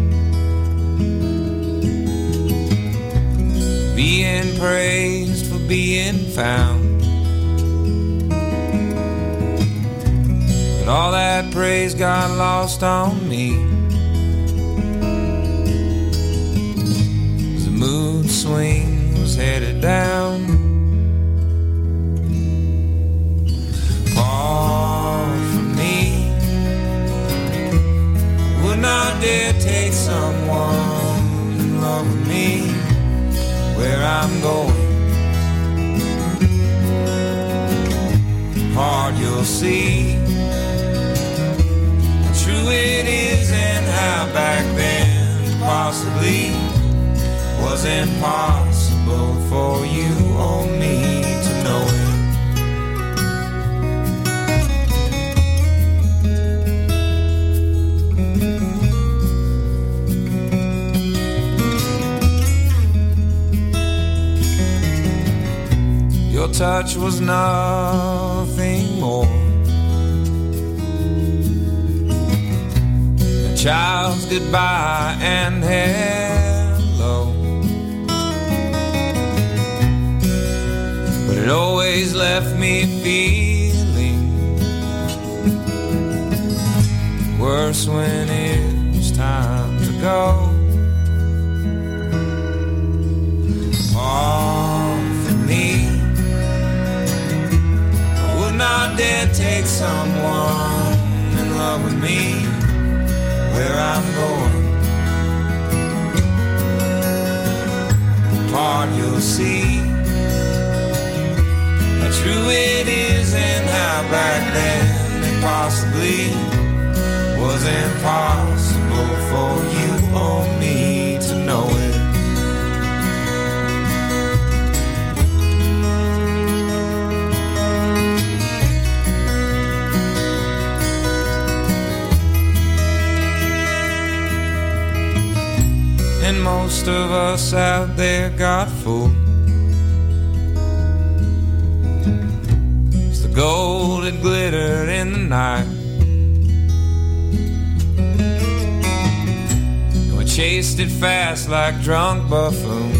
Being praised for being found. But all that praise got lost on me. As the mood swing was headed down. Far from me would not dare take someone in love with me where I'm going. Hard you'll see how true it is and how back then possibly was impossible for you or me Your touch was nothing more. A child's goodbye and hello. But it always left me feeling worse when it was time to go. Would dare take someone in love with me. Where I'm going. Part you'll see. How true it is and how back then it possibly was impossible for you. Or most of us out there got fooled. It's the gold that glittered in the night. And we chased it fast like drunk buffoons.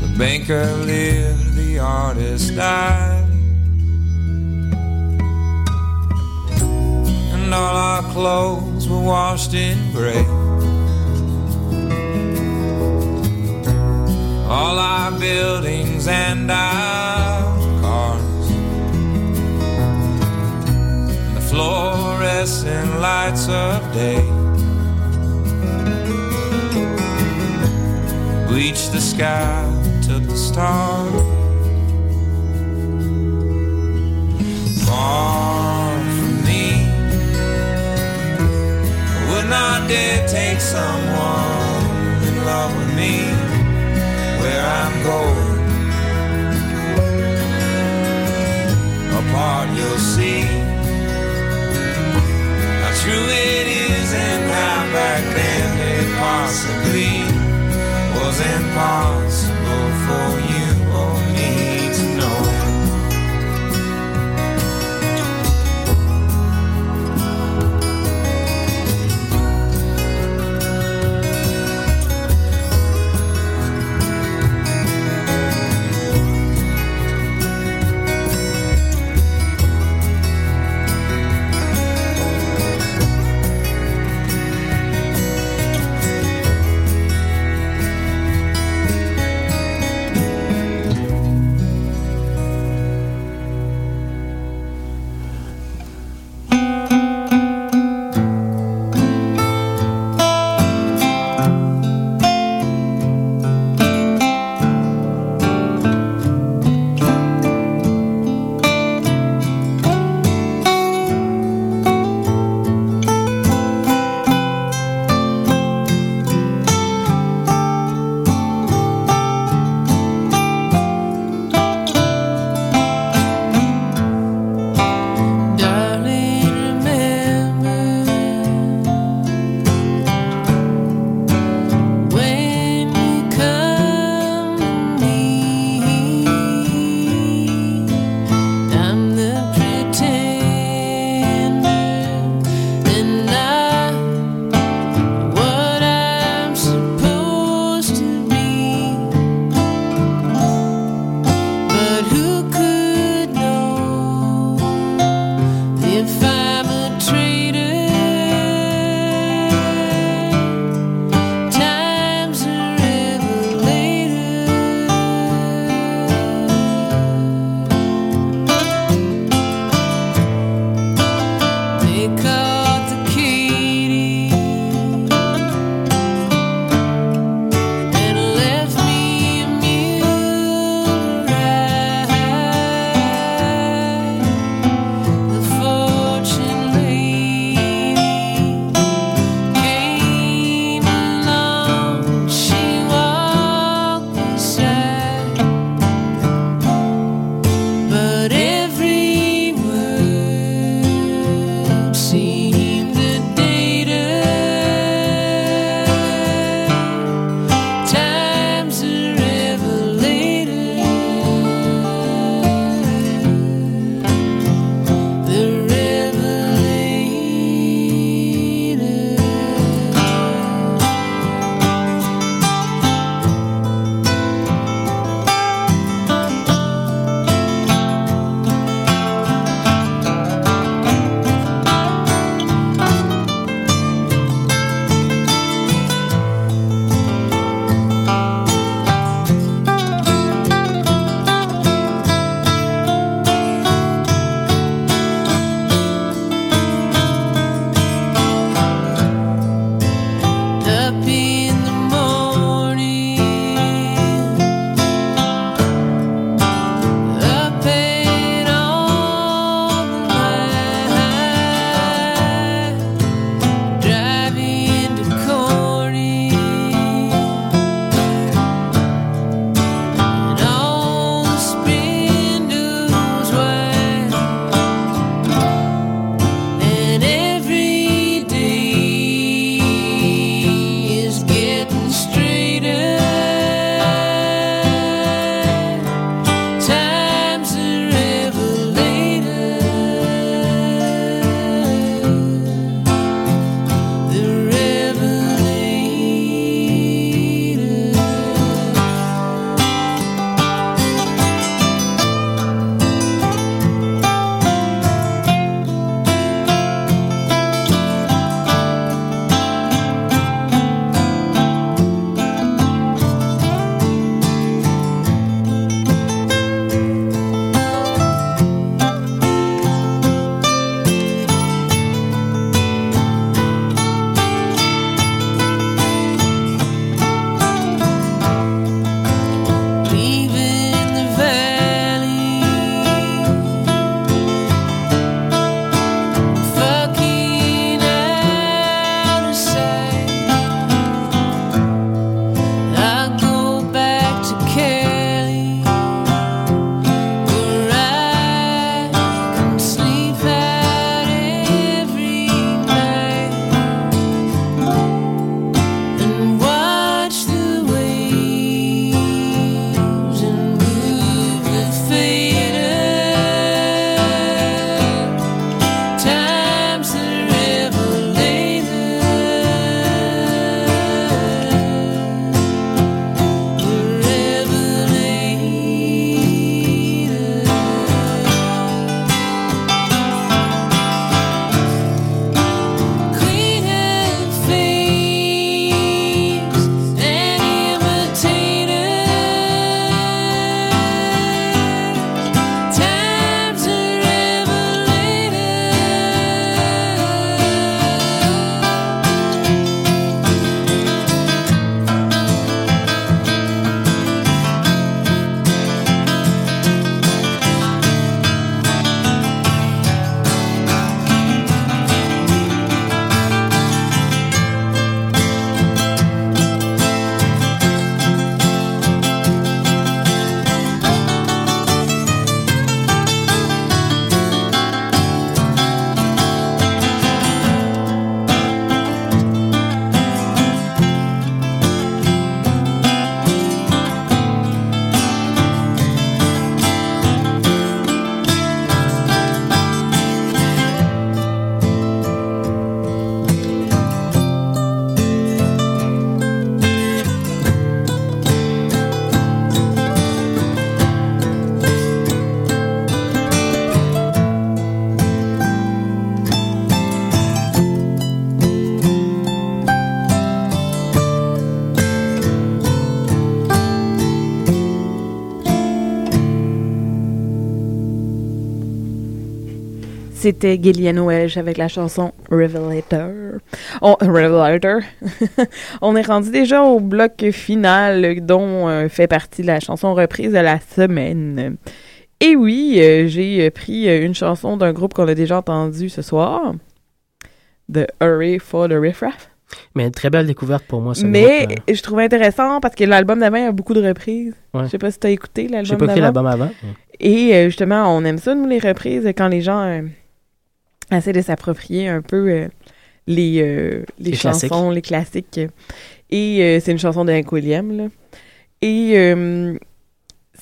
The banker lived, the artist died. and all our clothes were washed in gray. All our buildings and our cars, the fluorescent lights of day. Bleached the sky, took the stars. I would not dare take someone in love with me where I'm going. Apart, you'll see how true it is and how back then it possibly was impossible for you C'était Gillian Welch avec la chanson Revelator. On, Revelator? On est rendu déjà au bloc final dont euh, fait partie la chanson reprise de la semaine. Et oui, euh, j'ai pris euh, une chanson d'un groupe qu'on a déjà entendu ce soir, de Hurry for the Riff Raff. Mais une très belle découverte pour moi, ce Mais groupe, euh. je trouvais intéressant parce que l'album d'avant, a beaucoup de reprises. Ouais. Je sais pas si tu as écouté l'album J'ai pas écouté d'avant. l'album avant. Et justement, on aime ça, nous, les reprises, quand les gens essaient de s'approprier un peu euh, les, euh, les, Les chansons, classiques. les classiques. Et euh, c'est une chanson de Hank Williams, là. Et euh,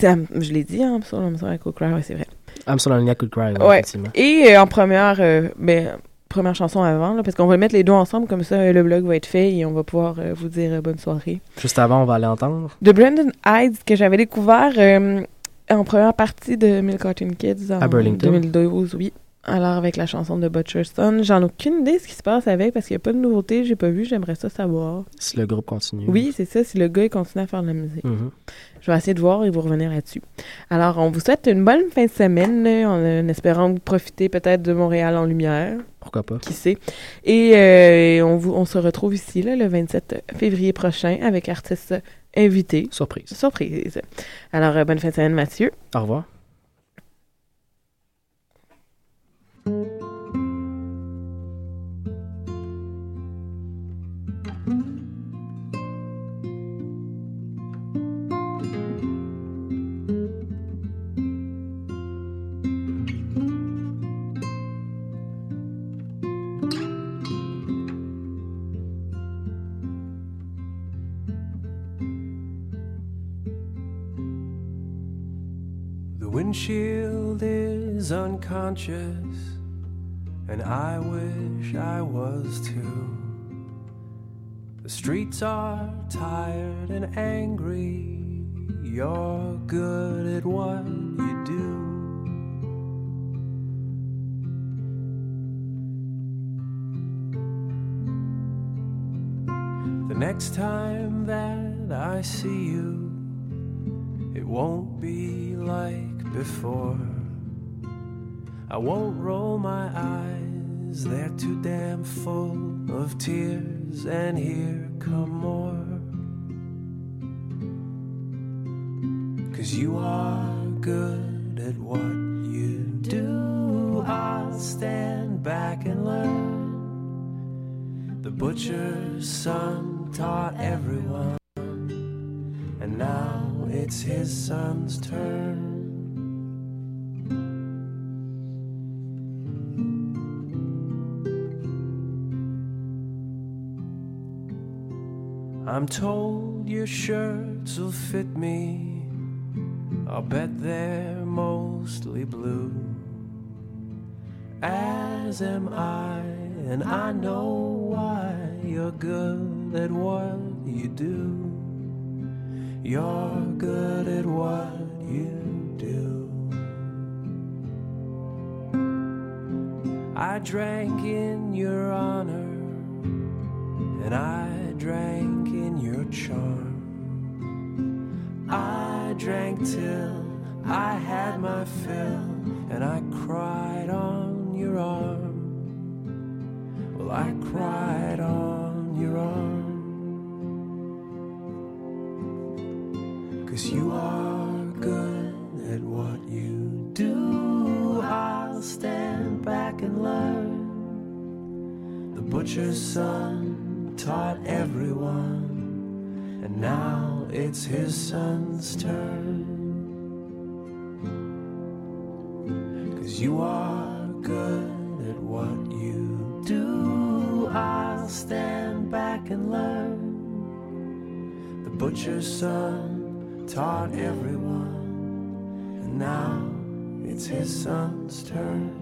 je l'ai dit, hein, I'm Sorry, I Could Cry, ouais, c'est vrai. I'm so lonely I could cry, ouais, Ouais. effectivement. Et euh, en première, euh, ben, première chanson avant, là, parce qu'on va mettre les deux ensemble, comme ça, le blog va être fait et on va pouvoir euh, vous dire euh, bonne soirée. Juste avant, on va aller entendre. De Brandon Hyde, que j'avais découvert euh, en première partie de Milk Cartoon Kids en À Burlington. 2012, oui. Alors, avec la chanson de Butcher's Son, j'en ai aucune idée de ce qui se passe avec parce qu'il n'y a pas de nouveauté, j'ai pas vu, j'aimerais ça savoir. Si le groupe continue. Oui, c'est ça, si le gars il continue à faire de la musique. Mhm. Je vais essayer de voir et vous revenir là-dessus. Alors, on vous souhaite une bonne fin de semaine, en, en espérant profiter peut-être de Montréal en lumière. Pourquoi pas? Qui sait. Et euh, on, vous, on se retrouve ici là, le 27 février prochain avec artistes invités. Surprise. Surprise. Alors, euh, bonne fin de semaine, Mathieu. Au revoir. Windshield is unconscious, and I wish I was too. The streets are tired and angry. You're good at what you do. The next time that I see you, it won't be like before. I won't roll my eyes, they're too damn full of tears, and here come more. Cause you are good at what you do. I'll stand back and learn. The butcher's son taught everyone, and now it's his son's turn. I'm told your shirts will fit me. I'll bet they're mostly blue. As am I, and I know why you're good at what you do. You're good at what you do. I drank in your honor, and I drank charm. I drank till I had my fill, and I cried on your arm. Well, I cried on your arm. Cause you are good at what you do. I'll stand back and learn. The butcher's son taught everyone, and now it's his son's turn. Cause you are good at what you do. I'll stand back and learn. The butcher's son taught everyone, and now it's his son's turn.